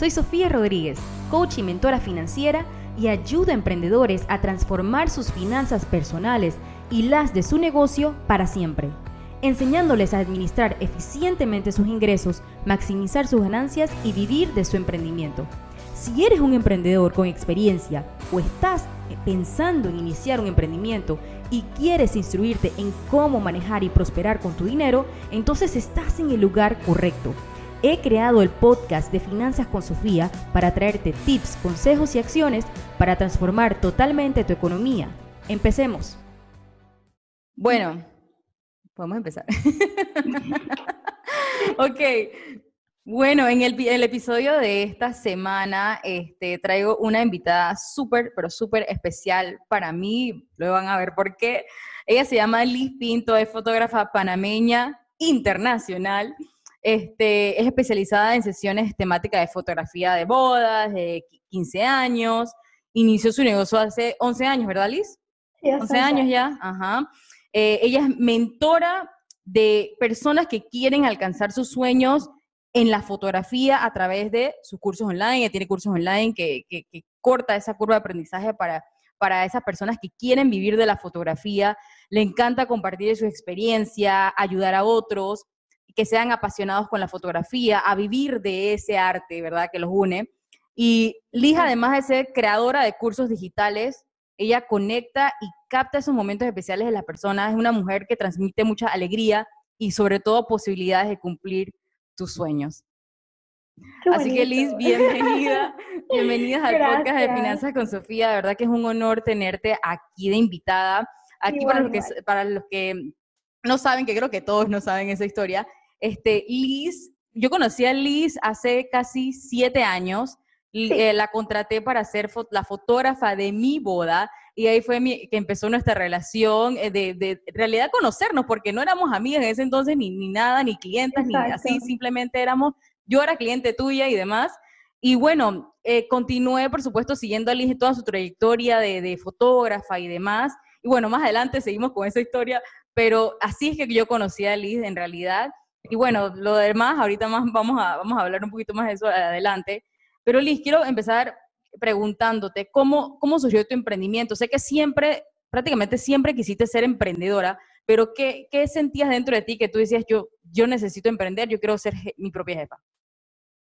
Soy Sofía Rodríguez, coach y mentora financiera y ayudo a emprendedores a transformar sus finanzas personales y las de su negocio para siempre, enseñándoles a administrar eficientemente sus ingresos, maximizar sus ganancias y vivir de su emprendimiento. Si eres un emprendedor con experiencia o estás pensando en iniciar un emprendimiento y quieres instruirte en cómo manejar y prosperar con tu dinero, entonces estás en el lugar correcto. He creado el podcast de Finanzas con Sofía para traerte tips, consejos y acciones para transformar totalmente tu economía. Empecemos. Bueno, podemos empezar. ok, bueno, en el, episodio de esta semana este, traigo una invitada súper, pero súper especial para mí. Lo van a ver por qué. Ella se llama Liz Pinto, es fotógrafa panameña internacional. Este, es especializada en sesiones temáticas de fotografía de bodas, de 15 años. Inició su negocio hace 11 años, ¿verdad, Liz? Sí, 11 años ya. Ajá. Eh, ella es mentora de personas que quieren alcanzar sus sueños en la fotografía a través de sus cursos online. Ella tiene cursos online que, corta esa curva de aprendizaje para, para esas personas que quieren vivir de la fotografía. Le encanta compartir su experiencia, ayudar a otros que sean apasionados con la fotografía, a vivir de ese arte, ¿verdad? Que los une. Y Liz, además de ser creadora de cursos digitales, ella conecta y capta esos momentos especiales de las personas. Es una mujer que transmite mucha alegría y sobre todo posibilidades de cumplir tus sueños. Así que Liz, bienvenida, bienvenidas al podcast de Finanzas con Sofía. De verdad que es un honor tenerte aquí de invitada. Aquí para los, que, para los que no saben, que creo que todos no saben esa historia, este, Liz, yo conocí a Liz hace casi siete años. Eh, la contraté para ser la fotógrafa de mi boda y ahí fue que empezó nuestra relación eh, de, de, realidad conocernos, porque no éramos amigas en ese entonces, ni, ni nada, ni clientes, ni así, simplemente éramos, yo era cliente tuya y demás. Y bueno, eh, continué, por supuesto, siguiendo a Liz toda su trayectoria de, de, fotógrafa y demás. Y bueno, más adelante seguimos con esa historia, pero así es que yo conocí a Liz en realidad. Y bueno, lo demás, ahorita más vamos a, vamos a hablar un poquito más de eso adelante. Pero Liz, quiero empezar preguntándote cómo, cómo surgió tu emprendimiento. Sé que siempre, prácticamente siempre quisiste ser emprendedora, pero ¿qué, qué sentías dentro de ti que tú decías, yo, yo necesito emprender, yo quiero ser mi propia jefa?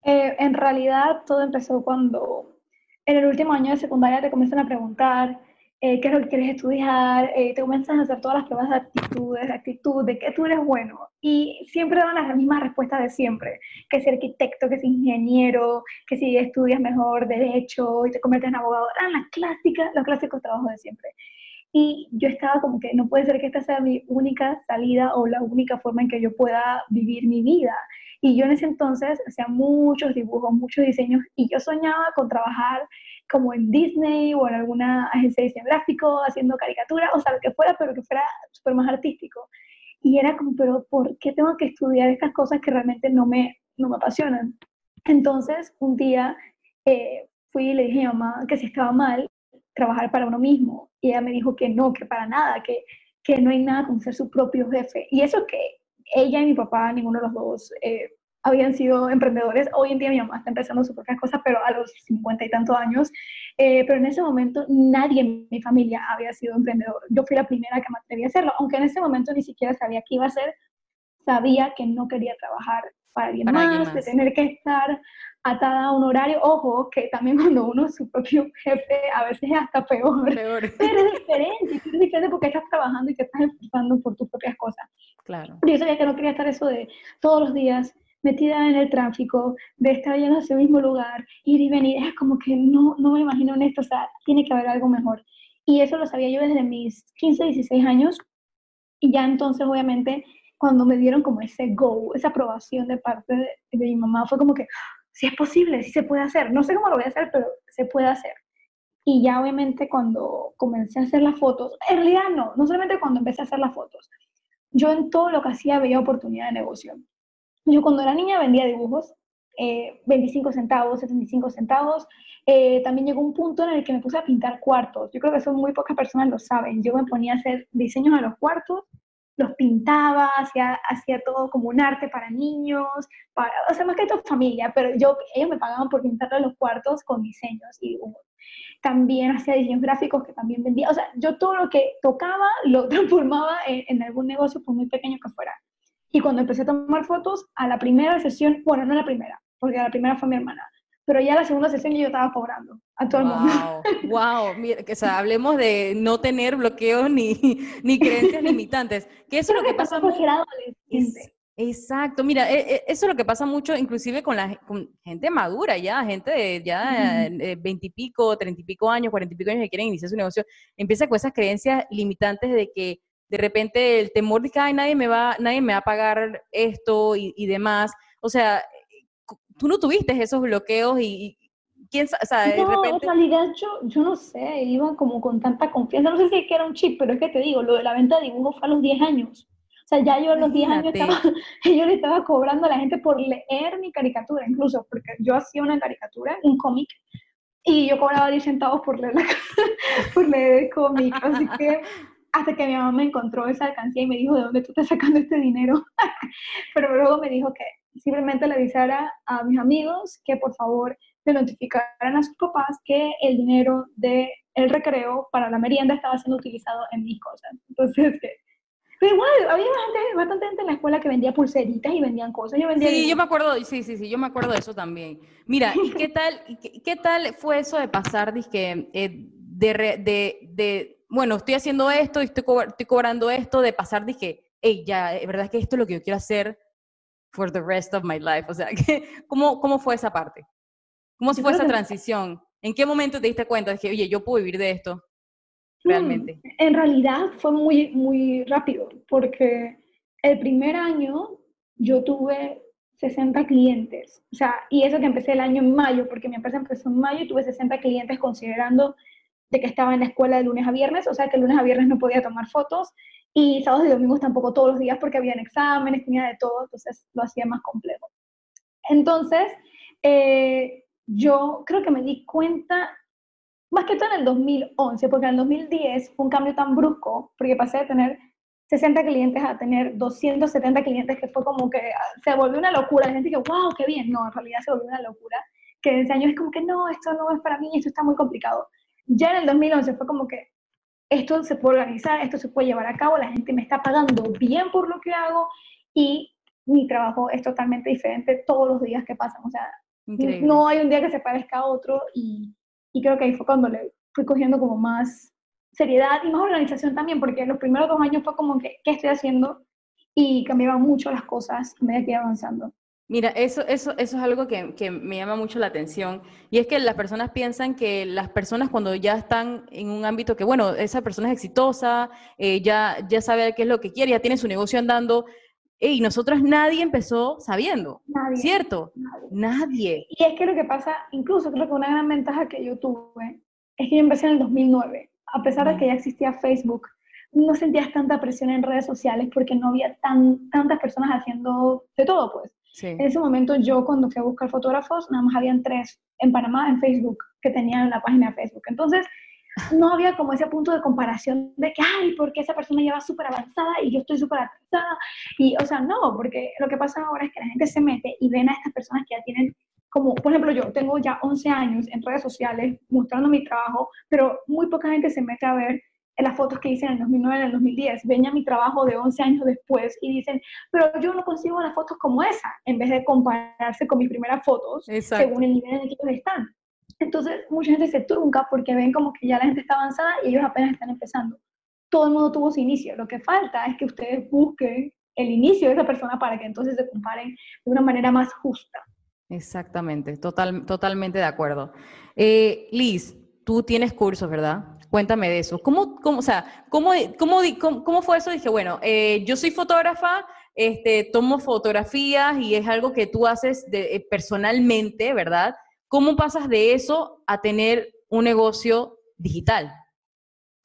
Eh, en realidad todo empezó cuando en el último año de secundaria te comienzan a preguntar eh, qué es lo que quieres estudiar, eh, te comienzan a hacer todas las pruebas de actitudes, de actitud, de que tú eres bueno. Y siempre dan las mismas respuestas de siempre, que si arquitecto, que si ingeniero, que si estudias mejor derecho y te conviertes en abogado. Eran las clásicas, los clásicos trabajos de siempre. Y yo estaba como que no puede ser que esta sea mi única salida o la única forma en que yo pueda vivir mi vida. Y yo en ese entonces hacía muchos dibujos, muchos diseños y yo soñaba con trabajar como en Disney o en alguna agencia de diseño gráfico, haciendo caricatura, o sea, lo que fuera, pero que fuera súper más artístico. Y era como, pero ¿por qué tengo que estudiar estas cosas que realmente no me, no me apasionan? Entonces, un día eh, fui y le dije a mamá que si estaba mal trabajar para uno mismo. Y ella me dijo que no, que para nada, que, que no hay nada como ser su propio jefe. Y eso que ella y mi papá, ninguno de los dos, eh, habían sido emprendedores. Hoy en día mi mamá está empezando sus propias cosas, pero a los cincuenta y tantos años. Eh, pero en ese momento nadie en mi familia había sido emprendedor. Yo fui la primera que me atreví a hacerlo, aunque en ese momento ni siquiera sabía qué iba a hacer. Sabía que no quería trabajar para alguien, más, de tener que estar atada a un horario. Ojo, que también cuando uno es su propio jefe, a veces es hasta peor. Pero es diferente, es diferente porque estás trabajando y te estás esforzando por tus propias cosas. Claro. Yo sabía que no quería estar eso de todos los días metida en el tráfico, de estar yendo a ese mismo lugar, ir y venir, es como que no, no me imagino en esto, o sea, tiene que haber algo mejor. Y eso lo sabía yo desde mis 15, 16 años, y ya entonces, obviamente, cuando me dieron como ese go, esa aprobación de parte de, mi mamá, fue como que, si es posible, si se puede hacer, no sé cómo lo voy a hacer, pero se puede hacer. Y ya obviamente cuando comencé a hacer las fotos, en realidad no, no solamente cuando empecé a hacer las fotos, yo en todo lo que hacía veía oportunidad de negocio. Yo cuando era niña vendía dibujos, 25 eh, centavos, 75 centavos. Eh, también llegó un punto en el que me puse a pintar cuartos. Yo creo que son muy pocas personas lo saben. Yo me ponía a hacer diseños a los cuartos, los pintaba, hacía, hacía todo como un arte para niños, para, o sea, más que todo familia, pero yo, ellos me pagaban por pintarle los cuartos con diseños y También hacía diseños gráficos que también vendía, o sea, yo todo lo que tocaba lo transformaba en, en algún negocio, por muy pequeño que fuera. Y cuando empecé a tomar fotos, a la primera sesión, bueno, no a la primera, porque la primera fue mi hermana, pero ya la segunda sesión yo estaba cobrando a todo el mundo. Wow, mira, que, o sea, hablemos de no tener bloqueos ni, ni creencias limitantes, que eso es lo que pasa mucho. Exacto, mira, e, e, eso es lo que pasa mucho, inclusive con la gente madura ya, gente de ya veintipico, treinta y pico años, cuarenta y pico años que quieren iniciar su negocio, empieza con esas creencias limitantes de que de repente el temor de que Ay, nadie me va, nadie me va a pagar esto y, y demás. O sea, tú no tuviste esos bloqueos y, quién sabe, o sea, de repente... en realidad yo, yo no sé, iba como con tanta confianza, no sé si es que era un chip, pero es que te digo, lo de la venta de dibujos fue a los 10 años. O sea, ya yo a los 10 años estaba, yo le estaba cobrando a la gente por leer mi caricatura, incluso, porque yo hacía una caricatura, un cómic, y yo cobraba 10 centavos por leer, la, por leer el cómic, así que hasta que mi mamá me encontró esa alcancía y me dijo, ¿de dónde tú estás sacando este dinero? pero luego me dijo que simplemente le avisara a mis amigos que por favor le notificaran a sus papás que el dinero del el recreo para la merienda estaba siendo utilizado en mis cosas. Entonces, pero igual, había bastante, gente en la escuela que vendía pulseritas y vendían cosas. Yo vendía sí, yo me acuerdo, sí, sí, sí, yo me acuerdo de eso también. Mira, ¿y qué tal, qué, tal fue eso de pasar, dizque, eh, de, de, de, bueno, estoy haciendo esto, estoy, estoy cobrando esto, de pasar, dije, hey, ya, es verdad que esto es lo que yo quiero hacer, for the rest of my life. O sea, ¿cómo, cómo fue esa parte? ¿Cómo fue esa transición? ¿En qué momento te diste cuenta de que, oye, yo puedo vivir de esto mm, realmente? En realidad fue muy, muy rápido, porque el primer año yo tuve 60 clientes. O sea, y eso que empecé el año en mayo, porque mi empresa empezó en mayo y tuve 60 clientes considerando de que estaba en la escuela de lunes a viernes, o sea que lunes a viernes no podía tomar fotos y sábados y domingos tampoco todos los días porque habían exámenes, tenía de todo, entonces lo hacía más complejo. Entonces, eh, yo creo que me di cuenta, más que todo en el 2011, porque en el 2010 fue un cambio tan brusco, porque pasé de tener 60 clientes a tener 270 clientes, que fue como que ah, se volvió una locura. La gente que, wow, qué bien. No, en realidad se volvió una locura. Que ese año es como que, no, esto no es para mí, esto está muy complicado. Ya en el 2011 fue como que, esto se puede organizar, esto se puede llevar a cabo, la gente me está pagando bien por lo que hago y mi trabajo es totalmente diferente todos los días que pasan. O sea, no hay un día que se parezca a otro y, y, creo que ahí fue cuando le fui cogiendo como más seriedad y más organización también, porque los primeros dos años fue como que, ¿qué estoy haciendo? Y cambiaban mucho las cosas a medida que iba avanzando. Mira, eso, eso, eso es algo que, que, me llama mucho la atención. Y es que las personas piensan que las personas cuando ya están en un ámbito que, bueno, esa persona es exitosa, eh, ya, ya sabe qué es lo que quiere, ya tiene su negocio andando. Y nosotros nadie empezó sabiendo, nadie, ¿cierto? Nadie. Y es que lo que pasa, incluso creo que una gran ventaja que yo tuve es que yo empecé en el 2009. A pesar de que ya existía Facebook, no sentías tanta presión en redes sociales porque no había tan, tantas personas haciendo de todo, pues. En ese momento yo cuando fui a buscar fotógrafos, nada más habían tres en Panamá, en Facebook, que tenían la página de Facebook. Entonces, no había como ese punto de comparación de que, ay, porque esa persona ya va súper avanzada y yo estoy súper atrasada. Y, o sea, no, porque lo que pasa ahora es que la gente se mete y ven a estas personas que ya tienen como, por ejemplo, yo tengo ya 11 años en redes sociales mostrando mi trabajo, pero muy poca gente se mete a ver en las fotos que hice en el 2009, en el 2010, ven a mi trabajo de 11 años después y dicen, pero yo no consigo las fotos como esa, en vez de compararse con mis primeras fotos según el nivel en el que ellos están. Entonces, mucha gente se trunca porque ven como que ya la gente está avanzada y ellos apenas están empezando. Todo el mundo tuvo su inicio. Lo que falta es que ustedes busquen el inicio de esa persona para que entonces se comparen de una manera más justa. Exactamente, total, totalmente de acuerdo. Eh, Liz, tú tienes cursos, ¿verdad? Cuéntame de eso. ¿Cómo, cómo, o sea, cómo, cómo, cómo, fue eso? Dije, bueno, eh, yo soy fotógrafa, este, tomo fotografías y es algo que tú haces de, eh, personalmente, ¿verdad? ¿Cómo pasas de eso a tener un negocio digital?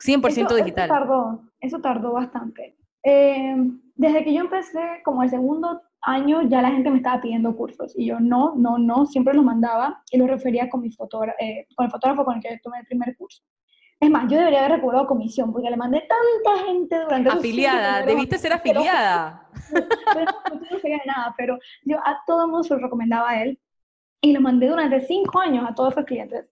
100% digital. Eso tardó, eso tardó bastante. Eh, desde que yo empecé, como el segundo año, ya la gente me estaba pidiendo cursos y yo no, no, no, siempre los mandaba y los refería con, mi con el fotógrafo con el que tomé el primer curso. Es más, yo debería haber recobrado comisión porque le mandé tanta gente durante Afiliada, debiste ser afiliada. Pero, no, no sabía nada, pero yo a todo el mundo se lo recomendaba a él y lo mandé durante cinco años a todos esos clientes.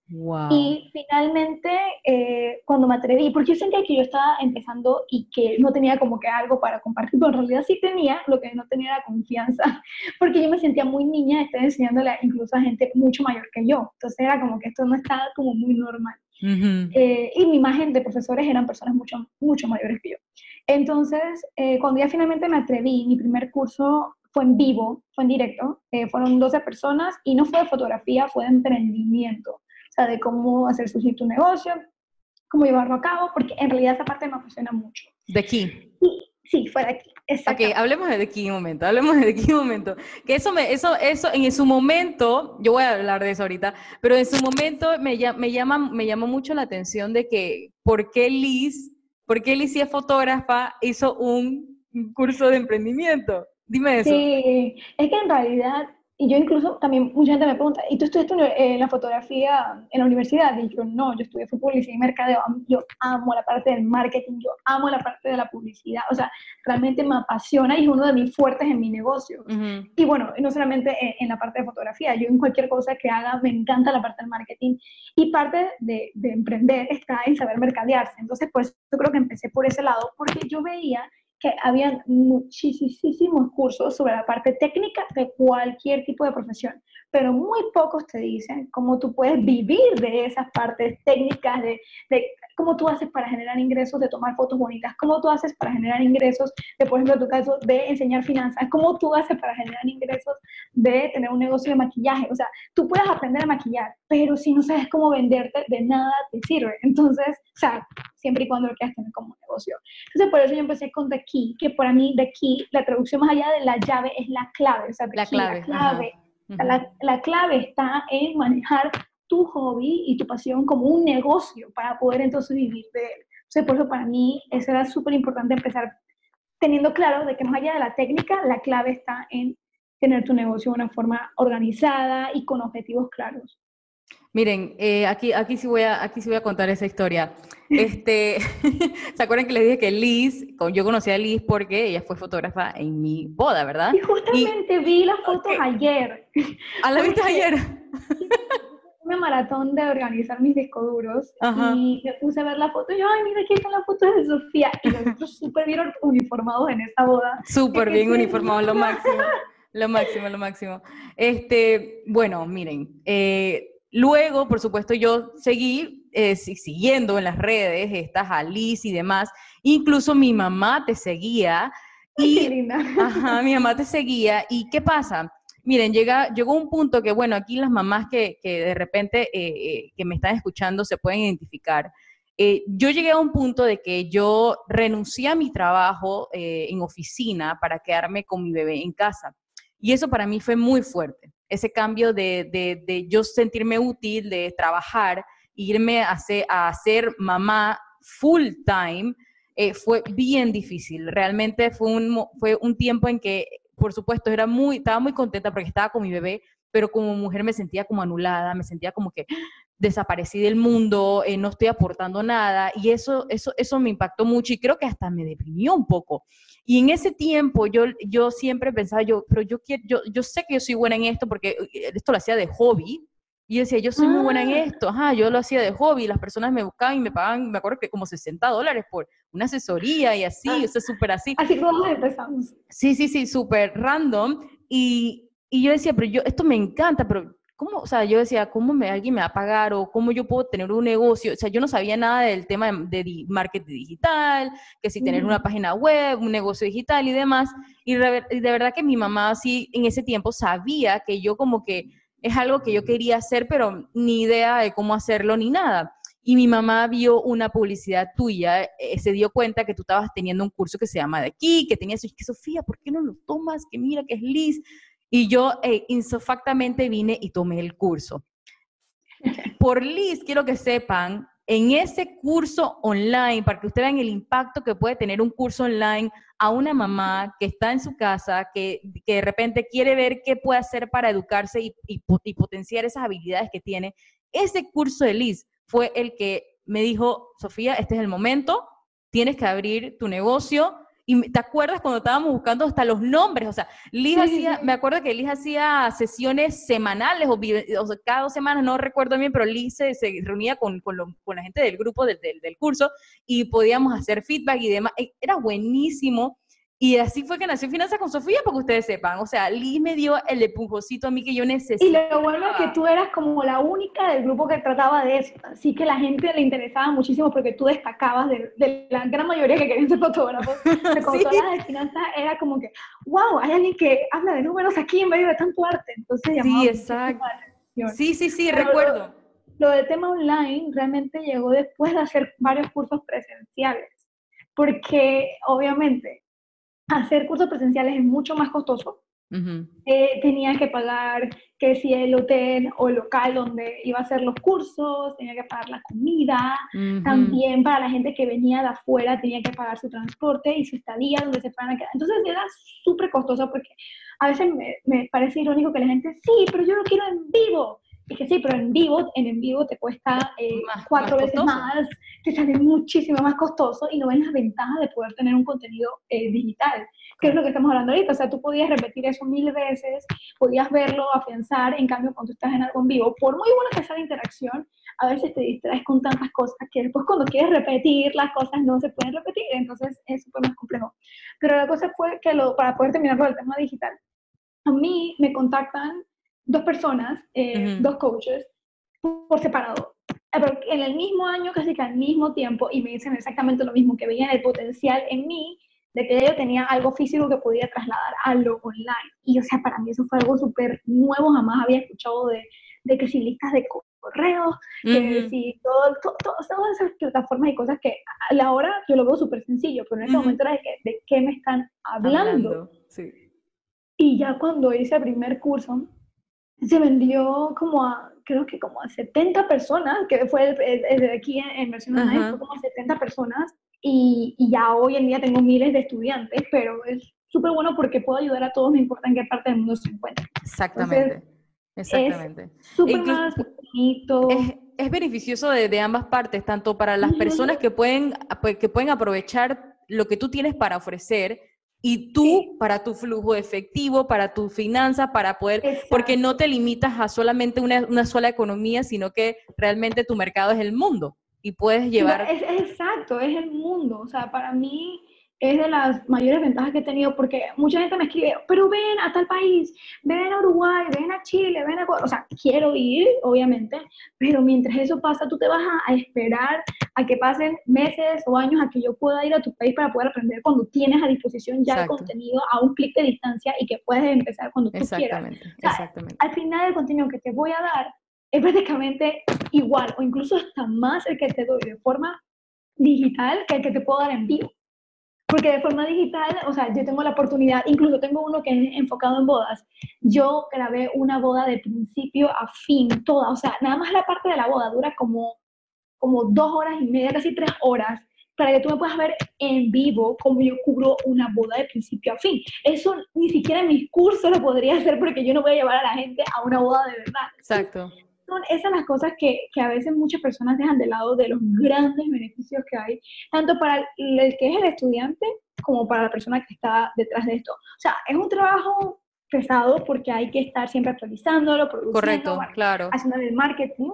Y finalmente, eh, cuando me atreví, porque yo sentía que yo estaba empezando y que no tenía como que algo para compartir, pero en realidad sí tenía, lo que no tenía era confianza, porque yo me sentía muy niña, estaba enseñándole incluso a gente mucho mayor que yo. Entonces era como que esto no estaba como muy normal. Eh, y mi imagen de profesores eran personas mucho, mucho mayores que yo. Entonces, eh, cuando ya finalmente me atreví, mi primer curso fue en vivo, fue en directo, eh, fueron 12 personas y no fue de fotografía, fue de emprendimiento, o sea, de cómo hacer su sitio negocio, cómo llevarlo a cabo, porque en realidad esa parte me apasiona mucho. ¿De aquí? Sí, fue de aquí. Ok, hablemos de aquí un momento, hablemos de aquí un momento. Que eso, me, eso, eso, en su momento, yo voy a hablar de eso ahorita, pero en su momento me, me, llama, me llamó mucho la atención de que, ¿por qué Liz, por qué Liz, si es fotógrafa, hizo un curso de emprendimiento? Dime eso. Sí, es que en realidad y yo incluso también, mucha gente me pregunta, ¿y tú estudiaste en la fotografía en la universidad? Y yo, no, yo estudié publicidad y mercadeo. Yo amo la parte del marketing, yo amo la parte de la publicidad. O sea, realmente me apasiona y es uno de mis fuertes en mi negocio. Y bueno, no solamente en, la parte de fotografía, yo en cualquier cosa que haga me encanta la parte del marketing. Y parte de, de emprender está en saber mercadearse. Entonces, pues yo creo que empecé por ese lado, porque yo veía que habían muchísimos cursos sobre la parte técnica de cualquier tipo de profesión, pero muy pocos te dicen cómo tú puedes vivir de esas partes técnicas, de, de cómo tú haces para generar ingresos de tomar fotos bonitas, cómo tú haces para generar ingresos de, por ejemplo, en tu caso, de enseñar finanzas, cómo tú haces para generar ingresos de tener un negocio de maquillaje. O sea, tú puedes aprender a maquillar, pero si no sabes cómo venderte, de nada te sirve. Entonces, o sea, siempre y cuando lo quieras tener como negocio. Entonces, por eso yo empecé con The Key, que para mí The Key, la traducción más allá de la llave es la clave. O sea, la, clave, la clave. La, la, clave está en manejar tu hobby y tu pasión como un negocio para poder entonces vivir de él. Entonces, por eso para mí eso era súper importante empezar teniendo claro de que más allá de la técnica, la clave está en tener tu negocio de una forma organizada y con objetivos claros. Miren, eh, aquí, aquí, sí voy a, aquí sí voy a contar esa historia. Este, ¿Se acuerdan que les dije que Liz, yo conocí a Liz porque ella fue fotógrafa en mi boda, ¿verdad? Y justamente vi las fotos ayer. ¿A ¿Ah, la viste ayer? una maratón de organizar mis discos duros y me puse a ver la foto y yo, ay, mira, aquí están las fotos de Sofía. Y nosotros súper bien uniformados en esa boda. Súper bien uniformados, lo máximo. Lo máximo, lo máximo. Este, bueno, miren, eh, luego, por supuesto, yo seguí eh, siguiendo en las redes, estas Alice y demás. Incluso mi mamá te seguía. Y, qué linda. Ajá, mi mamá te seguía. ¿Y qué pasa? Miren, llega, llegó un punto que, bueno, aquí las mamás que, de repente eh, eh, que me están escuchando se pueden identificar. Eh, yo llegué a un punto de que yo renuncié a mi trabajo en oficina para quedarme con mi bebé en casa. Y eso para mí fue muy fuerte. Ese cambio de, de, yo sentirme útil, de trabajar, irme a ser, a ser mamá full time, fue bien difícil. Realmente fue un, fue un tiempo en que por supuesto, era muy, estaba muy contenta porque estaba con mi bebé, pero como mujer me sentía como anulada, me sentía como que desaparecí del mundo, eh, no estoy aportando nada, y eso, eso, eso me impactó mucho y creo que hasta me deprimió un poco. Y en ese tiempo yo, yo siempre pensaba, yo, pero yo, quiero, yo, yo sé que yo soy buena en esto porque eh, esto lo hacía de hobby, y yo decía, yo soy muy buena en ah. esto, ajá, yo lo hacía de hobby, las personas me buscaban y me pagaban, me acuerdo que como 60 dólares por una asesoría y así, ah, o sea, súper así. Así como empezamos. Sí, sí, sí, súper random. Y, y, yo decía, pero yo, esto me encanta, pero ¿cómo? O sea, yo decía, ¿cómo me, alguien me va a pagar o cómo yo puedo tener un negocio? O sea, yo no sabía nada del tema de, marketing digital, que si tener una página web, un negocio digital y demás. Y de, y de verdad que mi mamá sí en ese tiempo sabía que yo como que es algo que yo quería hacer, pero ni idea de cómo hacerlo ni nada. Y mi mamá vio una publicidad tuya, eh, se dio cuenta que tú estabas teniendo un curso que se llama de aquí, que tenías, que Sofía, ¿por qué no lo tomas? Que mira que es Liz. Y yo eh, insofactamente vine y tomé el curso. Por Liz, quiero que sepan en ese curso online, para que ustedes vean el impacto que puede tener un curso online a una mamá que está en su casa, que, de repente quiere ver qué puede hacer para educarse y, potenciar esas habilidades que tiene, ese curso de Liz fue el que me dijo, Sofía, este es el momento, tienes que abrir tu negocio. Y te acuerdas cuando estábamos buscando hasta los nombres, o sea, Liz hacía, me acuerdo que Liz hacía sesiones semanales o, cada dos semanas, no recuerdo bien, pero Liz se, reunía con, con, la gente del grupo del, del, curso y podíamos hacer feedback y demás. E, era buenísimo y así fue que nació Finanzas con Sofía, porque ustedes sepan. O sea, Liz me dio el empujocito a mí que yo necesitaba. Y lo bueno es que tú eras como la única del grupo que trataba de eso. Así que la gente le interesaba muchísimo porque tú destacabas de, la gran mayoría que querían ser fotógrafos. Con sí. todas las finanzas era como que, wow, hay alguien que habla de números aquí en medio de tanto arte. Entonces Sí, exacto. Sí, sí, sí, recuerdo. Lo, lo del tema online realmente llegó después de hacer varios cursos presenciales. Porque obviamente hacer cursos presenciales es mucho más costoso. Eh, tenía que pagar que si el hotel o el local donde iba a hacer los cursos, tenía que pagar la comida, también para la gente que venía de afuera tenía que pagar su transporte y su estadía donde se fueran a quedar. Entonces era súper costoso porque a veces me, me, parece irónico que la gente, sí, pero yo lo quiero en vivo. Y que sí, pero en vivo, en en vivo te cuesta eh, cuatro veces más, te sale muchísimo más costoso y no ves las ventajas de poder tener un contenido eh, digital, que es lo que estamos hablando ahorita. O sea, tú podías repetir eso mil veces, podías verlo, afianzar, en cambio cuando estás en algo en vivo, por muy buena que sea la interacción, a veces te distraes con tantas cosas que después cuando quieres repetir las cosas no se pueden repetir, entonces es súper más complejo. Pero la cosa fue que lo, para poder terminar con el tema digital, a mí me contactan dos personas, eh, dos coaches, por separado. Eh, en el mismo año, casi que al mismo tiempo, y me dicen exactamente lo mismo, que veían el potencial en mí de que yo tenía algo físico que podía trasladar a lo online. Y, o sea, para mí eso fue algo súper nuevo, jamás había escuchado de, de que si listas de correos, que si todo, todas esas plataformas y cosas que a la hora yo lo veo súper sencillo, pero en ese momento era de, que, de qué me están hablando. sí. Y ya cuando hice el primer curso, se vendió como a, creo que como a 70 personas, que fue el, de aquí en, versión online, fue como a 70 personas, y, y, ya hoy en día tengo miles de estudiantes, pero es súper bueno porque puedo ayudar a todos, no importa en qué parte del mundo se encuentren. Exactamente. Exactamente. Es súper más bonito. Es, es, beneficioso de, de, ambas partes, tanto para las personas que pueden, pues, que pueden aprovechar lo que tú tienes para ofrecer, y tú para tu flujo efectivo, para tu finanza, para poder, porque no te limitas a solamente una, una, sola economía, sino que realmente tu mercado es el mundo y puedes llevar... Es, exacto, es el mundo. O sea, para mí es de las mayores ventajas que he tenido porque mucha gente me escribe, pero ven a tal país, ven a Uruguay, ven a Chile, ven a... O sea, quiero ir, obviamente, pero mientras eso pasa, tú te vas a, esperar a que pasen meses o años a que yo pueda ir a tu país para poder aprender cuando tienes a disposición ya el contenido a un clic de distancia y que puedes empezar cuando tú quieras. exactamente. Al final el contenido que te voy a dar es prácticamente igual o incluso hasta más el que te doy de forma digital que el que te puedo dar en vivo. Porque de forma digital, o sea, yo tengo la oportunidad, incluso tengo uno que es enfocado en bodas. Yo grabé una boda de principio a fin, toda, o sea, nada más la parte de la boda dura como, como dos horas y media, casi tres horas, para que tú me puedas ver en vivo cómo yo cubro una boda de principio a fin. Eso ni siquiera en mis cursos lo podría hacer porque yo no voy a llevar a la gente a una boda de verdad. Exacto son esas las cosas que, que, a veces muchas personas dejan de lado de los grandes beneficios que hay, tanto para el, que es el estudiante como para la persona que está detrás de esto. O sea, es un trabajo pesado porque hay que estar siempre actualizándolo, produciendo, Correcto, claro. haciendo el marketing,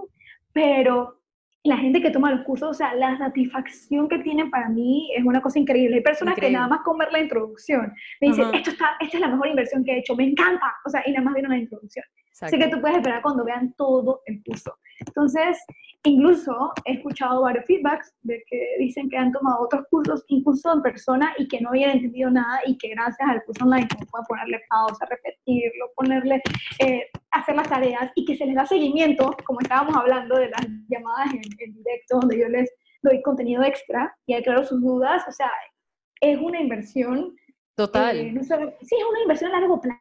pero la gente que toma los cursos, o sea, la satisfacción que tienen para mí es una cosa increíble. Hay personas que nada más con ver la introducción me dicen, Esto está, esta es la mejor inversión que he hecho, me encanta, o sea, y nada más vieron la introducción. Sé que tú puedes esperar cuando vean todo el curso. Entonces, incluso he escuchado varios feedbacks de que dicen que han tomado otros cursos, incluso en persona, y que no habían entendido nada y que gracias al curso online pueden ponerle pausa, repetirlo, ponerle, eh, hacer las tareas y que se les da seguimiento, como estábamos hablando de las llamadas en, en directo, donde yo les doy contenido extra y aclaro sus dudas. O sea, es una inversión Total. Eh, sí, es una inversión a largo plazo,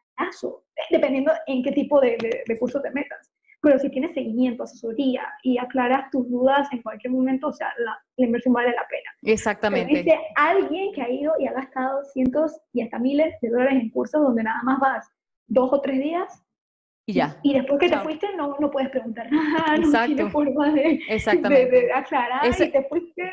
dependiendo en qué tipo de, de, curso te metas. Pero si tienes seguimiento, asesoría y aclaras tus dudas en cualquier momento, o sea, la, inversión vale la pena. Exactamente. dice alguien que ha ido y ha gastado cientos y hasta miles de dólares en cursos donde nada más vas dos o tres días Y ya. Y después que te fuiste, no, no puedes preguntar nada, no tienes forma de, de, aclarar y te fuiste.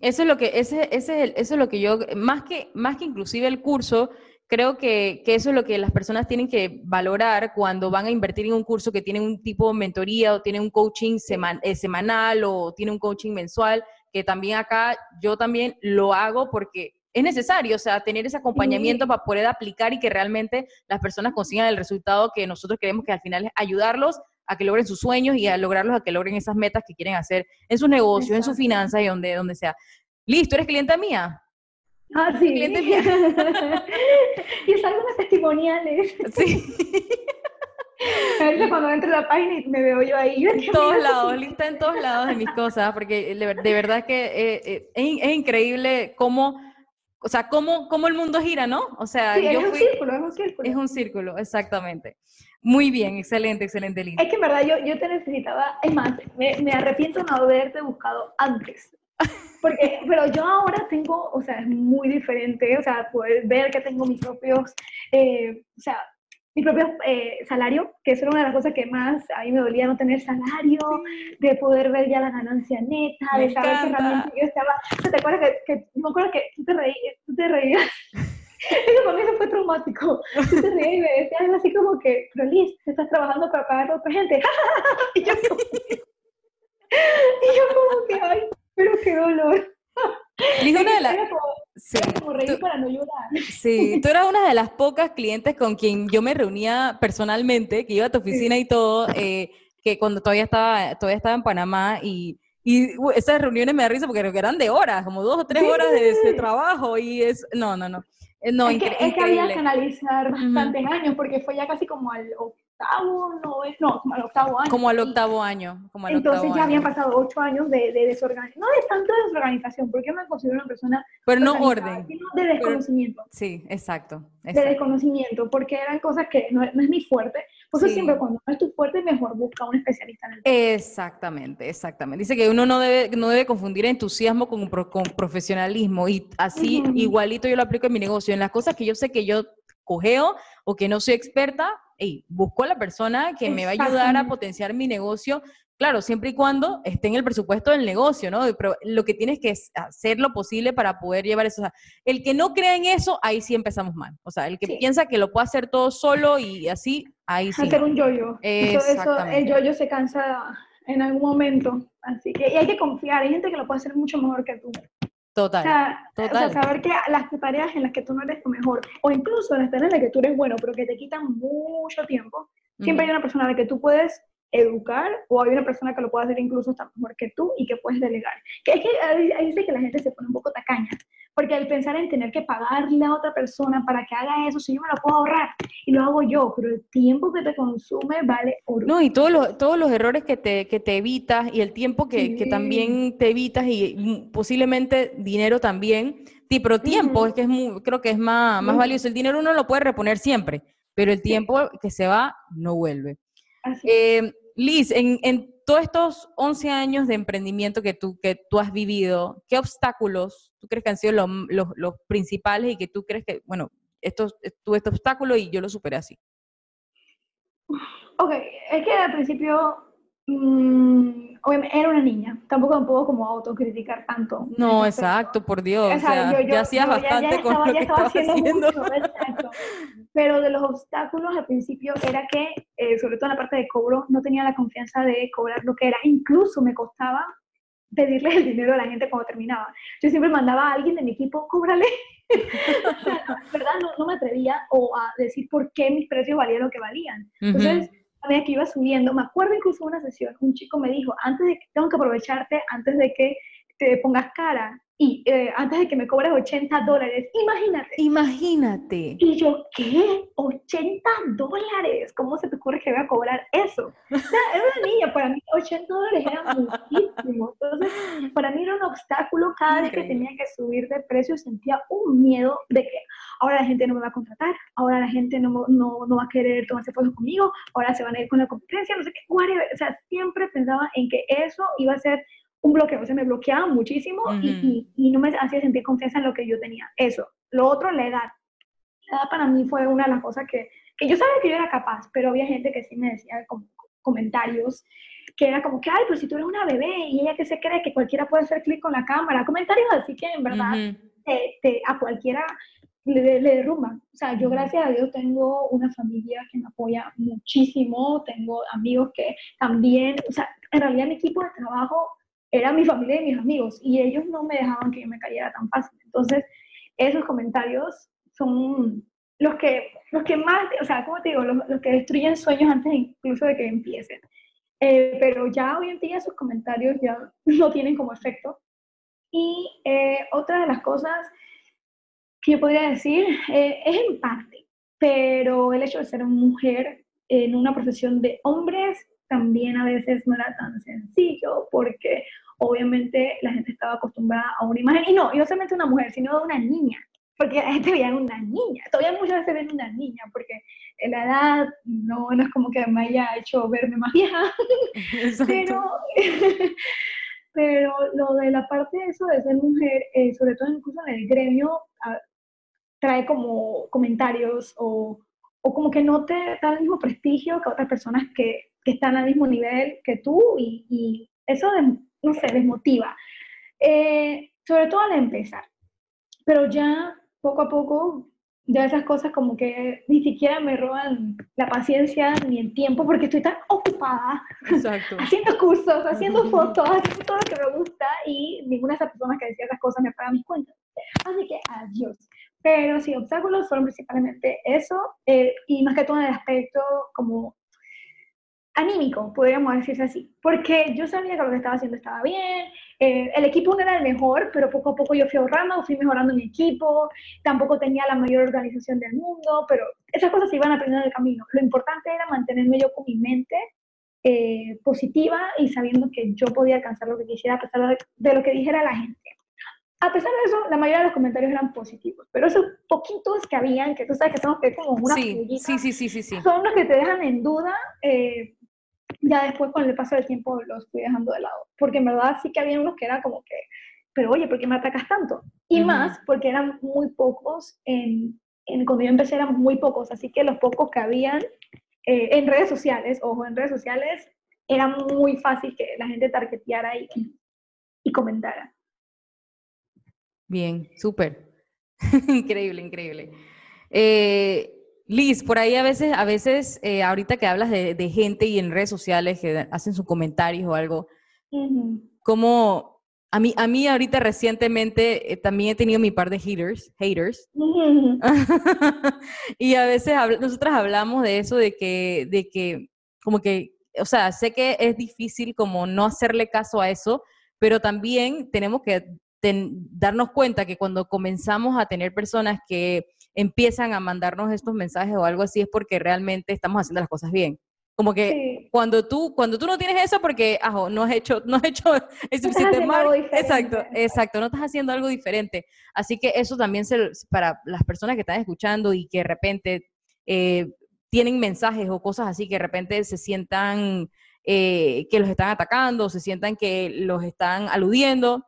Eso es lo que, ese, ese es eso es lo que yo, más que, más que inclusive el curso, creo que, que, eso es lo que las personas tienen que valorar cuando van a invertir en un curso que tiene un tipo de mentoría o tiene un coaching eh, semanal o tiene un coaching mensual, que también acá yo también lo hago porque es necesario, o sea, tener ese acompañamiento para poder aplicar y que realmente las personas consigan el resultado que nosotros queremos que al final es ayudarlos a que logren sus sueños y a lograrlos a que logren esas metas que quieren hacer en sus negocios, en sus finanzas y donde, donde sea. Listo, ¿eres clienta mía? Ah, sí. Cliente y es algunas testimoniales. Sí. A cuando entro a la página y me veo yo ahí. En todos lados, lista en todos lados de mis cosas, porque de, verdad que eh, eh, es, es, increíble cómo o sea, cómo, cómo el mundo gira, ¿no? O sea, yo es un círculo, es un círculo. Es un círculo, exactamente. Muy bien, excelente, excelente, Lina. Es que en verdad yo, yo te necesitaba, es más, me, me arrepiento no haberte buscado antes. Porque, pero yo ahora tengo, o sea, es muy diferente, o sea, poder ver que tengo mis propios, eh, o sea, mi propio eh, salario, que eso era una de las cosas que más a mí me dolía no tener salario, de poder ver ya la ganancia neta, de saber que realmente yo estaba. ¿Te acuerdas que, que me acuerdo que tú te, reí, tú te reías? eso para mí eso fue traumático. Tú te reías y me decías algo así como que, pero Liz, estás trabajando para pagar a otra gente. y, yo como que, y yo como que, ay, pero qué dolor. una de las... Sí, como reír para no llorar. Sí, tú eras una de las pocas clientes con quien yo me reunía personalmente, que iba a tu oficina y todo, eh, que cuando todavía estaba, todavía estaba en Panamá y, y esas reuniones me da risa porque eran de horas, como dos o tres horas de, trabajo y es, no, no, no. Eh, no, es, que, es que había que analizar bastantes años porque fue ya casi como al octavo, no, es, no, como al octavo año. Como al octavo año. Como al Entonces ya habían pasado ocho años de, de desorganización, no de tanto desorganización, porque yo me considero una persona... Pero no orden. Sino de desconocimiento. sí, exacto, De desconocimiento, porque eran cosas que no, no es mi fuerte. Por eso siempre cuando no es tu fuerte, mejor busca un especialista en el tema. Exactamente, exactamente. Dice que uno no debe, no debe confundir entusiasmo con, con profesionalismo y así igualito yo lo aplico en mi negocio. En las cosas que yo sé que yo cogeo o que no soy experta, hey, busco a la persona que me va a ayudar a potenciar mi negocio. Claro, siempre y cuando esté en el presupuesto del negocio, ¿no? Pero lo que tienes que es hacer lo posible para poder llevar eso. el que no cree en eso, ahí sí empezamos mal. O sea, el que piensa que lo puede hacer todo solo y así, ahí sí. Hacer un yoyo. Eso, el yoyo se cansa en algún momento. Así que y hay que confiar. Hay gente que lo puede hacer mucho mejor que tú. Total. O sea, total. O sea, saber que las tareas en las que tú no eres lo mejor, o incluso las tareas en las que tú eres bueno, pero que te quitan mucho tiempo, siempre hay una persona a la que tú puedes educar o hay una persona que lo puede hacer incluso mejor que tú y que puedes delegar. Que es que ahí dice que la gente se pone un poco tacaña, porque al pensar en tener que pagarle a otra persona para que haga eso, si yo me lo puedo ahorrar y lo hago yo, pero el tiempo que te consume vale oro. No, y todos los, todos los errores que te, que te evitas y el tiempo que, que también te evitas y posiblemente dinero también, sí, pero tiempo es que es muy, creo que es más, más valioso. El dinero uno lo puede reponer siempre, pero el tiempo que se va no vuelve. Así eh, Liz, en, en, todos estos 11 años de emprendimiento que tú, que tú has vivido, ¿qué obstáculos tú crees que han sido los, los, principales y que tú crees que, bueno, esto, tuve este obstáculo y yo lo superé así? Ok, es que al principio Mm, era una niña, tampoco me puedo como autocriticar tanto. No, exacto, por Dios. O sea, ya hacías bastante con lo que estaba haciendo. Pero de los obstáculos al principio era que, eh, sobre todo en la parte de cobro, no tenía la confianza de cobrar lo que era. Incluso me costaba pedirle el dinero a la gente cuando terminaba. Yo siempre mandaba a alguien de mi equipo, cóbrale. ¿verdad? No, no, me atrevía o a decir por qué mis precios valían lo que valían. Entonces, a medida que iba subiendo, me acuerdo incluso de una sesión, un chico me dijo, antes de que tengo que aprovecharte, antes de que te pongas cara, y eh, antes de que me cobres 80 dólares, imagínate. Imagínate. Y yo, ¿qué? 80 dólares. ¿Cómo se te ocurre que voy a cobrar eso? O sea, era una niña, para mí 80 dólares era muchísimo. Entonces, para mí era un obstáculo cada vez que tenía que subir de precio, sentía un miedo de que ahora la gente no me va a contratar, ahora la gente no, no, no va a querer tomarse fotos conmigo, ahora se van a ir con la competencia, no sé qué, O sea, siempre pensaba en que eso iba a ser un bloqueo, o sea, me bloqueaba muchísimo y, y, no me hacía sentir confianza en lo que yo tenía. Eso. Lo otro, la edad. La edad para mí fue una de las cosas que, que yo sabía que yo era capaz, pero había gente que sí me decía como comentarios que era como que, ay, pues si tú eres una bebé y ella que se cree que cualquiera puede hacer clic con la cámara, comentarios así que en verdad te, a cualquiera le, le derrumban. O sea, yo gracias a Dios tengo una familia que me apoya muchísimo, tengo amigos que también, o sea, en realidad mi equipo de trabajo era mi familia y mis amigos y ellos no me dejaban que yo me cayera tan fácil. Entonces, esos comentarios son los que, los que más, o sea, como te digo, los, los que destruyen sueños antes incluso de que empiecen. Eh, pero ya hoy en día esos comentarios ya no tienen como efecto. Y eh, otra de las cosas que yo podría decir eh, es en parte, pero el hecho de ser mujer en una profesión de hombres también a veces no era tan sencillo porque obviamente la gente estaba acostumbrada a una imagen, y no, y no solamente una mujer, sino de una niña porque la gente veía una niña. Todavía muchas veces ven una niña, porque la edad no, no es como que me haya hecho verme más vieja. pero, pero lo de la parte de eso de ser mujer, eh, sobre todo incluso en el gremio, trae como comentarios o, o, como que no te da el mismo prestigio que otras personas que, que están al mismo nivel que tú y, y eso, no sé, desmotiva. Eh, sobre todo al empezar. Pero ya poco a poco ya esas cosas como que ni siquiera me roban la paciencia ni el tiempo porque estoy tan ocupada haciendo cursos, haciendo fotos, haciendo todo lo que me gusta y ninguna de esas personas que decía esas cosas me paga mis cuentas. Así que adiós. Pero sí, obstáculos fueron principalmente eso eh, y más que todo en el aspecto como anímico, podríamos decirse así, porque yo sabía que lo que estaba haciendo estaba bien, eh, el equipo no era el mejor, pero poco a poco yo fui ahorrando, fui mejorando mi equipo, tampoco tenía la mayor organización del mundo, pero esas cosas se iban aprendiendo en el camino. Lo importante era mantenerme yo con mi mente eh, positiva y sabiendo que yo podía alcanzar lo que quisiera a pesar de lo que dijera la gente. A pesar de eso, la mayoría de los comentarios eran positivos, pero esos poquitos que habían, que tú sabes que son que como una sí, sí, sí, sí, sí, son los que te dejan en duda eh, ya después con el paso del tiempo los fui dejando de lado, porque en verdad sí que había unos que era como que, pero oye, ¿por qué me atacas tanto? Y más porque eran muy pocos, en, en, cuando yo empecé eran muy pocos, así que los pocos que habían eh, en redes sociales, ojo, en redes sociales, era muy fácil que la gente targeteara y, y comentara. Bien, súper. increíble, increíble. Eh, Liz, por ahí a veces, a veces, eh, ahorita que hablas de, gente y en redes sociales que hacen sus comentarios o algo, como a mí, a mí ahorita recientemente eh, también he tenido mi par de haters, haters. y a veces nosotras hablamos de eso, de que, de que, como que, o sea, sé que es difícil como no hacerle caso a eso, pero también tenemos que darnos cuenta que cuando comenzamos a tener personas que empiezan a mandarnos estos mensajes o algo así es porque realmente estamos haciendo las cosas bien. Como que cuando tú cuando tú no tienes eso porque ajo, no has hecho no has hecho el suficiente mal. Exacto, exacto, no estás haciendo algo diferente. Así que eso también se, para las personas que están escuchando y que de repente eh, tienen mensajes o cosas así que de repente se sientan eh, que los están atacando, se sientan que los están aludiendo,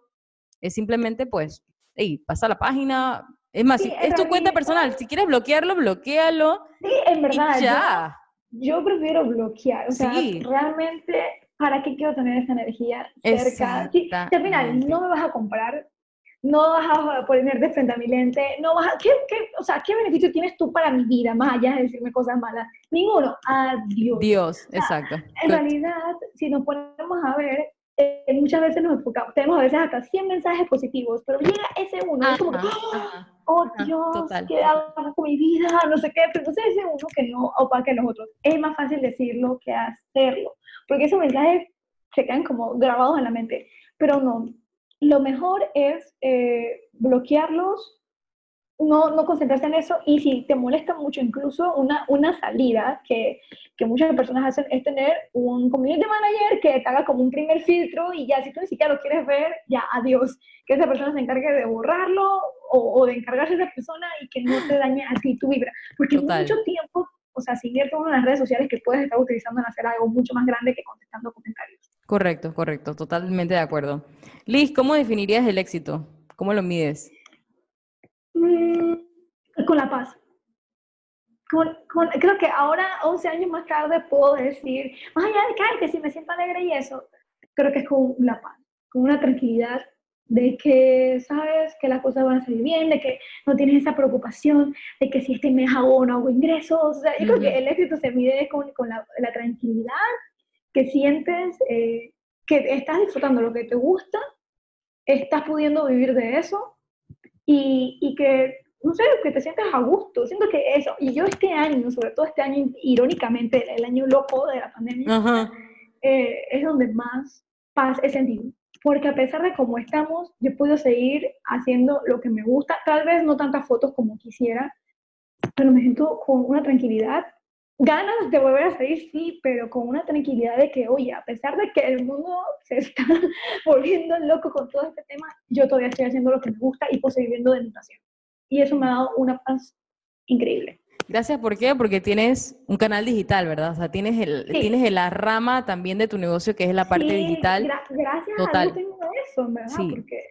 es simplemente pues, hey, pasa la página, es más, es tu cuenta personal. Si quieres bloquearlo, bloquealo. Sí, en verdad. ya. Yo, prefiero bloquear. O sea, realmente, ¿para qué quiero tener esa energía cerca? Si, al final no me vas a comprar, no vas a ponerte frente a mi lente, no vas a, ¿qué, o sea, ¿qué beneficio tienes tú para mi vida, más allá de decirme cosas malas? Ninguno. Adiós. Dios, exacto. En realidad, si nos ponemos a ver, eh, muchas veces nos enfocamos, tenemos a veces hasta 100 mensajes positivos, pero llega ese uno, es como, ¡Ah! oh Dios, ¿qué hago con mi vida? No sé qué, pero entonces ese uno que no opaque los otros. Es más fácil decirlo que hacerlo, porque esos mensajes se quedan como grabados en la mente, pero no. Lo mejor es eh, bloquearlos no, no concentrarse en eso y si te molesta mucho incluso una, una salida que, que muchas personas hacen es tener un community manager que te haga como un primer filtro y ya si tú ni siquiera lo quieres ver, ya adiós, que esa persona se encargue de borrarlo o, o de encargarse de esa persona y que no te dañe así tu vibra, porque mucho tiempo, o sea, si inviertes en las redes sociales que puedes estar utilizando en hacer algo mucho más grande que contestando comentarios. Correcto, correcto, totalmente de acuerdo. Liz, ¿cómo definirías el éxito? ¿Cómo lo mides? Mm, con la paz. creo que ahora, 11 años más tarde, puedo decir, más allá de que si me siento alegre y eso, creo que es con la paz, con una tranquilidad de que sabes que las cosas van a salir bien, de que no tienes esa preocupación de que si este mes hago no hago ingresos. O sea, yo creo que el éxito se mide con, con la, la, tranquilidad que sientes, eh, que estás disfrutando lo que te gusta, estás pudiendo vivir de eso y, y que, no sé, que te sientes a gusto. Siento que eso, y yo este año, sobre todo este año, irónicamente, el año loco de la pandemia, eh, es donde más paz he sentido. Porque a pesar de cómo estamos, yo puedo seguir haciendo lo que me gusta, tal vez no tantas fotos como quisiera, pero me siento con una tranquilidad, ganas de volver a salir, sí, pero con una tranquilidad de que, oye, a pesar de que el mundo se está volviendo loco con todo este tema, yo todavía estoy haciendo lo que me gusta y puedo seguir viendo de natación. Y eso me ha dado una paz increíble. Gracias, ¿por qué? Porque tienes un canal digital, ¿verdad? O sea, tienes, el, tienes la rama también de tu negocio que es la parte digital. gracias Total. a Dios tengo eso, ¿verdad? Sí. Porque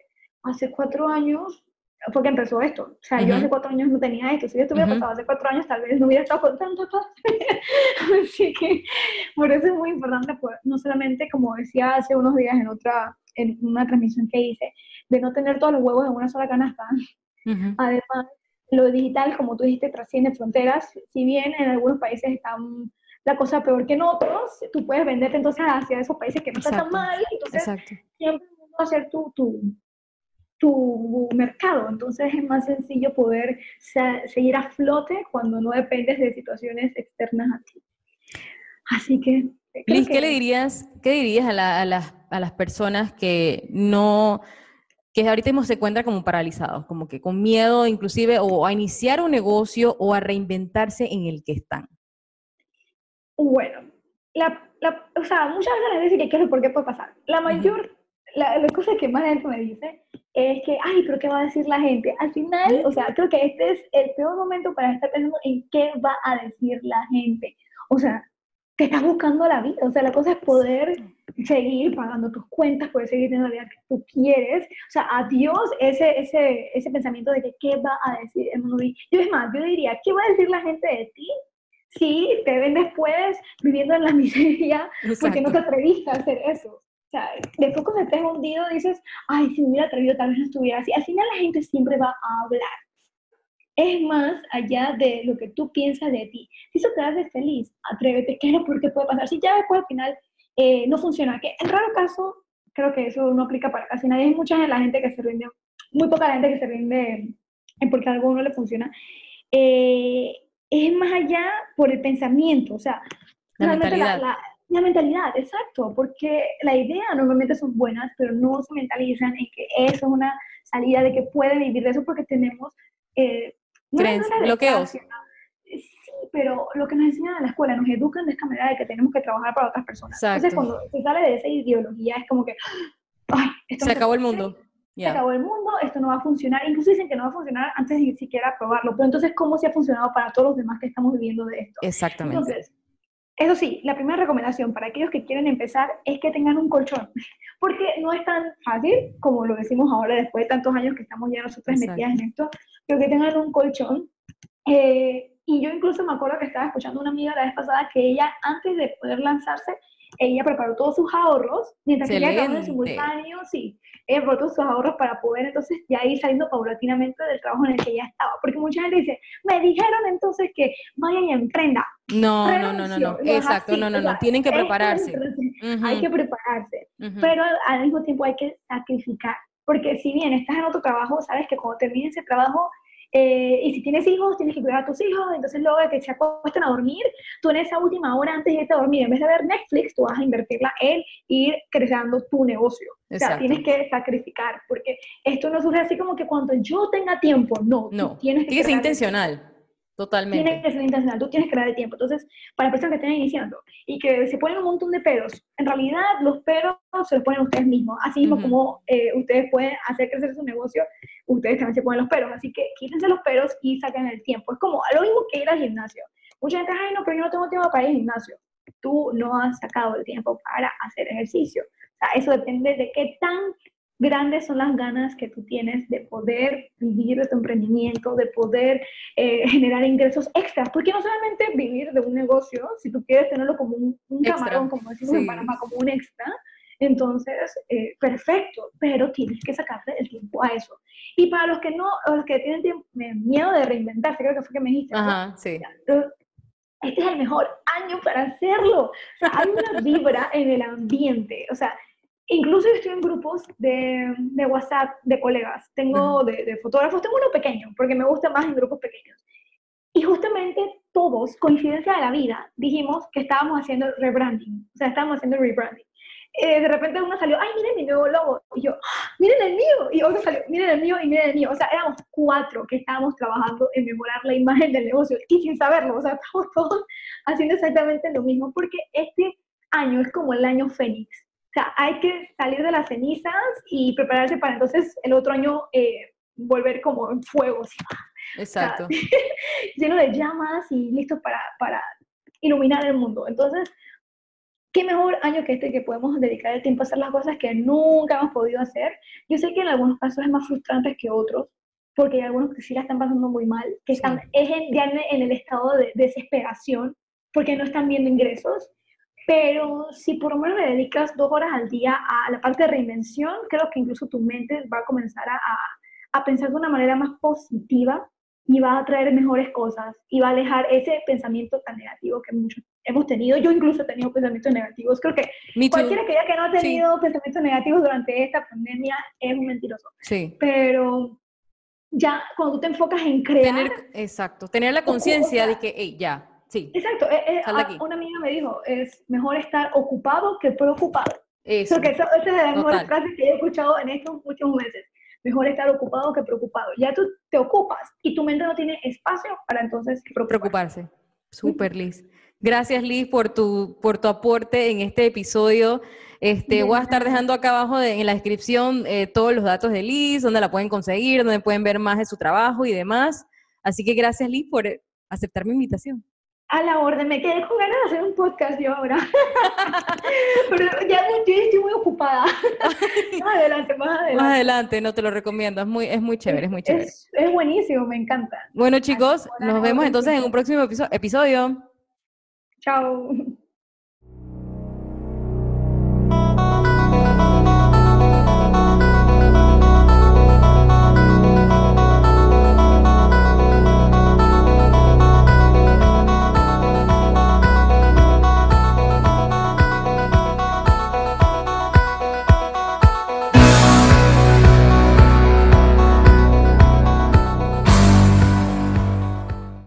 hace cuatro años fue que empezó esto. O sea, yo hace cuatro años no tenía esto. Si yo estuviera pasado hace cuatro años, tal vez no hubiera estado con tanta paz. Así que por eso es muy importante, pues, no solamente, como decía hace unos días en otra, en una transmisión que hice, de no tener todos los huevos en una sola canasta. Además, lo digital, como tú dijiste, trasciende fronteras. Si bien en algunos países está la cosa peor que en otros, tú puedes venderte entonces hacia esos países que no están tan mal. Entonces, Exacto. siempre va a ser tu, tu, tu mercado. Entonces es más sencillo poder seguir a flote cuando no dependes de situaciones externas a ti. Así que... Liz, ¿qué le dirías, qué dirías a, a, las, a las personas que no que ahorita mismo se encuentran como paralizados, como que con miedo inclusive o a iniciar un negocio o a reinventarse en el que están? Bueno, la, la, o sea, muchas veces la gente dice que qué es por qué puede pasar. La mayor, la, la, cosa que más gente me dice es que, ay, pero ¿qué va a decir la gente? Al final, o sea, creo que este es el peor momento para estar pensando en qué va a decir la gente. O sea, te estás buscando la vida. O sea, la cosa es poder seguir pagando tus cuentas, poder seguir teniendo la vida que tú quieres. O sea, adiós ese, ese, ese pensamiento de que qué va a decir el mundo. Yo es más, yo diría, ¿qué va a decir la gente de ti? Si te ven después viviendo en la miseria porque no te atreviste a hacer eso. O sea, después cuando estés hundido dices, ay, si me hubiera atrevido tal vez no estuviera así. Al final la gente siempre va a hablar es más allá de lo que tú piensas de ti. Si eso te hace feliz, atrévete, ¿qué es lo que puede pasar? Si ya después al final eh, no funciona, que en raro caso, creo que eso no aplica para casi nadie, hay mucha la gente que se rinde, muy poca gente que se rinde porque algo no le funciona. Eh, es más allá por el pensamiento, o sea, la mentalidad. La, mentalidad, exacto, porque la idea normalmente son buenas, pero no se mentalizan en que eso es una salida de que puede vivir de eso porque tenemos eh, bloqueos. Sí, pero lo que nos enseñan en la escuela, nos educan de esta manera de que tenemos que trabajar para otras personas. Entonces, cuando se sale de esa ideología, es como que, ay, se acabó el mundo. Se acabó el mundo, esto no va a funcionar. Incluso dicen que no va a funcionar antes de siquiera probarlo. Pero entonces, ¿cómo se ha funcionado para todos los demás que estamos viviendo de esto? Exactamente. Entonces, eso sí, la primera recomendación para aquellos que quieren empezar es que tengan un colchón, porque no es tan fácil, como lo decimos ahora después de tantos años que estamos ya nosotros metidas en esto, pero que tengan un colchón. Eh, y yo incluso me acuerdo que estaba escuchando a una amiga la vez pasada que ella, antes de poder lanzarse, ella preparó todos sus ahorros, mientras que ella en simultáneo, sí, ella preparó todos sus ahorros para poder entonces ya ir saliendo paulatinamente del trabajo en el que ella estaba. Porque mucha gente dice, me dijeron entonces que vayan y emprenda. No, no, no, no, no, exacto, no, no, no, tienen que prepararse. Hay que prepararse, pero al mismo tiempo hay que sacrificar. Porque si bien estás en otro trabajo, sabes que cuando termine ese trabajo eh, y si tienes hijos, tienes que cuidar a tus hijos, entonces luego de que se acuesten a dormir, tú en esa última hora antes de irte a dormir, en vez de ver Netflix, tú vas a invertirla en ir creando tu negocio. O sea, tienes que sacrificar, porque esto no surge así como que cuando yo tenga tiempo, no. No, tienes que ser intencional. Totalmente. Tienes que ser intencional, tú tienes que crear el tiempo. Entonces, para personas que estén iniciando y que se ponen un montón de peros, en realidad los peros se los ponen ustedes mismos. Así mismo como eh, ustedes pueden hacer crecer su negocio, ustedes también se ponen los peros. Así que quítense los peros y saquen el tiempo. Es como lo mismo que ir al gimnasio. Mucha gente, ay, no, pero yo no tengo tiempo para ir al gimnasio. Tú no has sacado el tiempo para hacer ejercicio. O sea, eso depende de qué tan grandes son las ganas que tú tienes de poder vivir de tu emprendimiento, de poder eh, generar ingresos extras, porque no solamente vivir de un negocio, si tú quieres tenerlo como un, camarón, como decimos en Panamá, como un extra, entonces, eh, perfecto, pero tienes que sacarle el tiempo a eso. Y para los que no, los que tienen miedo de reinventarse, creo que fue que me dijiste. Ajá, sí. Este es el mejor año para hacerlo. O sea, hay una vibra en el ambiente. O sea, incluso estoy en grupos de, de WhatsApp de colegas. Tengo de, de, fotógrafos, tengo uno pequeño, porque me gusta más en grupos pequeños. Y justamente todos, coincidencia de la vida, dijimos que estábamos haciendo rebranding. O sea, estábamos haciendo rebranding. Eh, de repente uno salió, ay, miren mi nuevo logo. Y yo, ¡Ah, miren el mío. Y otro salió, miren el mío y miren el mío. O sea, éramos cuatro que estábamos trabajando en mejorar la imagen del negocio y sin saberlo. O sea, estamos todos haciendo exactamente lo mismo porque este año es como el año Fénix. O sea, hay que salir de las cenizas y prepararse para entonces el otro año eh, volver como en fuego. Exacto. lleno de llamas y listo para, para iluminar el mundo. Entonces, qué mejor año que este que podemos dedicar el tiempo a hacer las cosas que nunca hemos podido hacer. Yo sé que en algunos casos es más frustrante que otros, porque hay algunos que sí la están pasando muy mal, que están ya en, el estado de desesperación, porque no están viendo ingresos. Pero si por lo menos le dedicas dos horas al día a la parte de reinvención, creo que incluso tu mente va a comenzar a, a pensar de una manera más positiva y va a traer mejores cosas y va a alejar ese pensamiento tan negativo que muchos hemos tenido. Yo incluso he tenido pensamientos negativos. Creo que cualquiera que diga que no ha tenido pensamientos negativos durante esta pandemia es un mentiroso. Sí. Pero ya cuando tú te enfocas en crear... exacto, tener la conciencia de que, hey, ya, sí. Exacto. Eh, eh, una amiga me dijo, es mejor estar ocupado que preocupado. Eso. Porque esa es de las mejores frases que he escuchado en estos últimos meses mejor estar ocupado que preocupado. Ya tú te ocupas y tu mente no tiene espacio para entonces preocuparse. Súper, Liz. Gracias, Liz, por tu, por tu aporte en este episodio. Este, voy a estar dejando acá abajo en la descripción eh, todos los datos de Liz, donde la pueden conseguir, donde pueden ver más de su trabajo y demás. Así que gracias, Liz, por aceptar mi invitación a la orden. Me quedé con ganas de hacer un podcast yo ahora. Pero ya estoy muy ocupada. más adelante, más adelante. Más adelante, no te lo recomiendo. Es muy, es muy chévere, es muy chévere. Es, es buenísimo, me encanta. Bueno, chicos, nos vemos entonces en un próximo episodio. Chao.